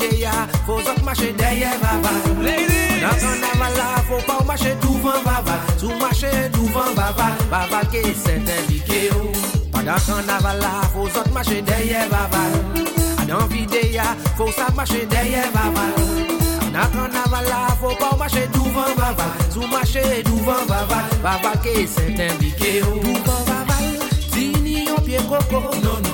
l'idée, faut que marcher derrière, va va. Dans carnaval faut pas marcher tout vent, va va. Sous marcher tout vent, va va. Que c'est indiqué, oh. Pendant carnaval là, faut que marcher derrière, va va. Dans l'idée, faut marcher derrière. Dans faut pas marcher tout vent, va va. Sous marcher tout vent, va va. Que indiqué, oh. on coco. Non.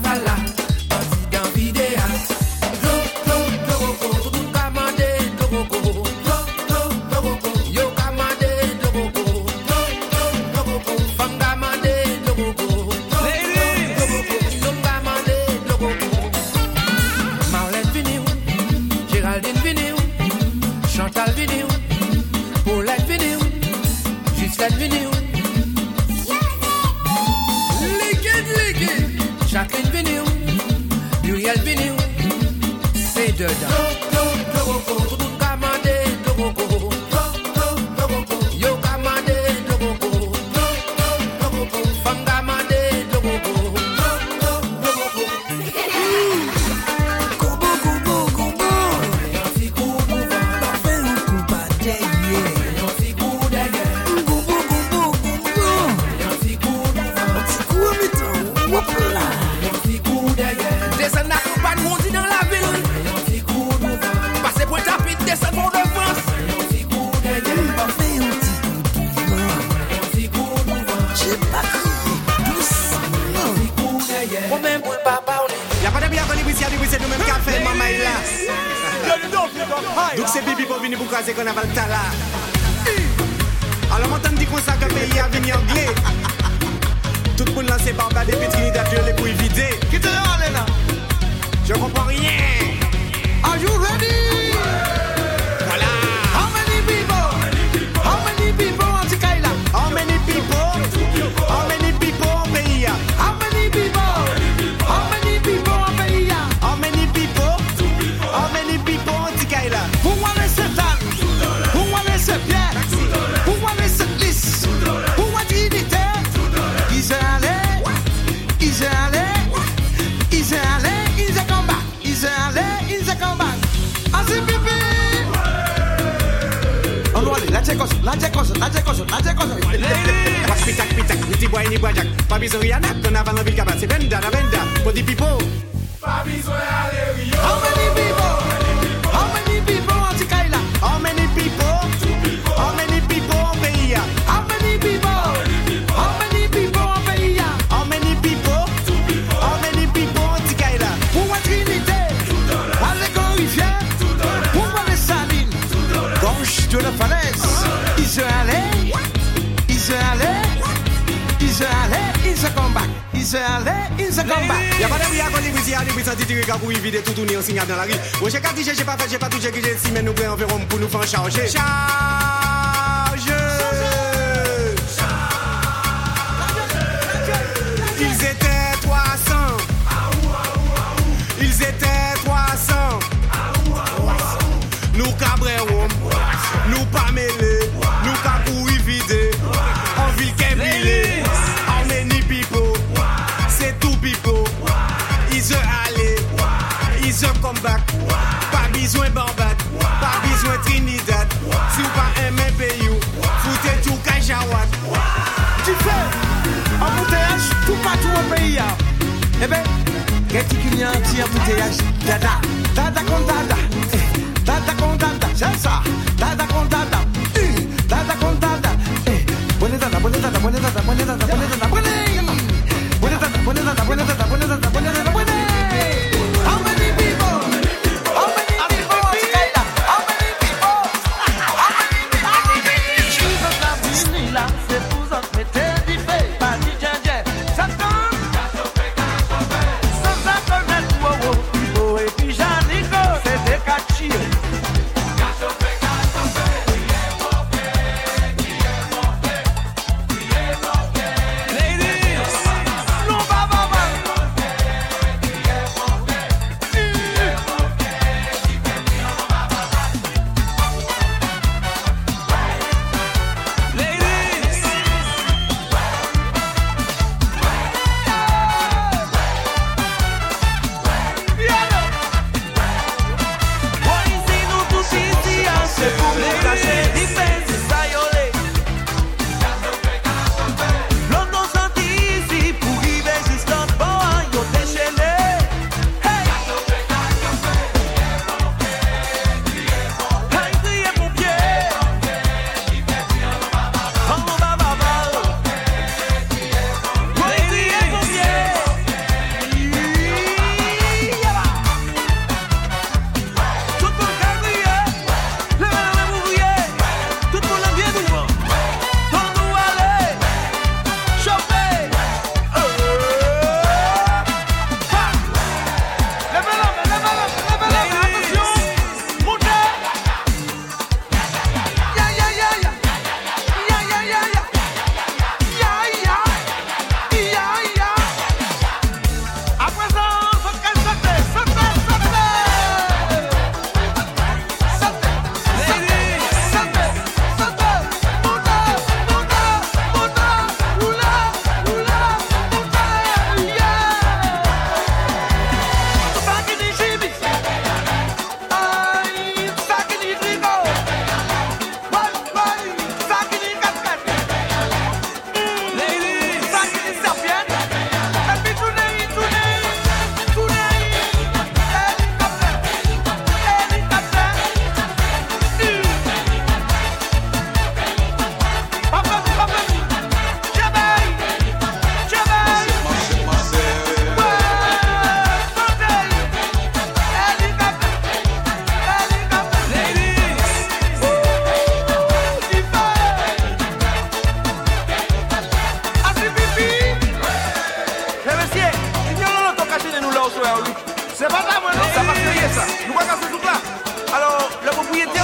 kavala, anti Géraldine Chantal Paulette c'est dedans. Moi-même pour pas de bien connu, puis y'a des c'est nous-mêmes qui a fait, maman, il a. Donc c'est Bibi pour venir vous croiser qu'on a pas le talent. Alors m'entend dit qu'on ça que pays a venu anglais. Tout le monde lancé par bas depuis Trinidad, je les couilles vidées. Qui te là, Je comprends rien. Are you ready? Laje koso, laje koso, How many people? se ale, in se komba Ya pa de bri akon, li bri si ale, bri santi tiri kakou I vide toutouni, an signat nan la ri Ou che kati, che che pa fet, che pa tou, che ki je si Men nou pre enveron pou nou fan chanje Chanje Deserve comeback wow. Pas besoin Barbade wow. Pas besoin Trinidad wow. Si ou pas aimer pays Foutez tout Kajawat Tu fais Embouteillage tout partout au pays Eh ben Gati qu'il y a un petit Dada Dada con dada eh, Dada con dada C'est ça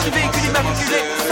motivé que les matriculés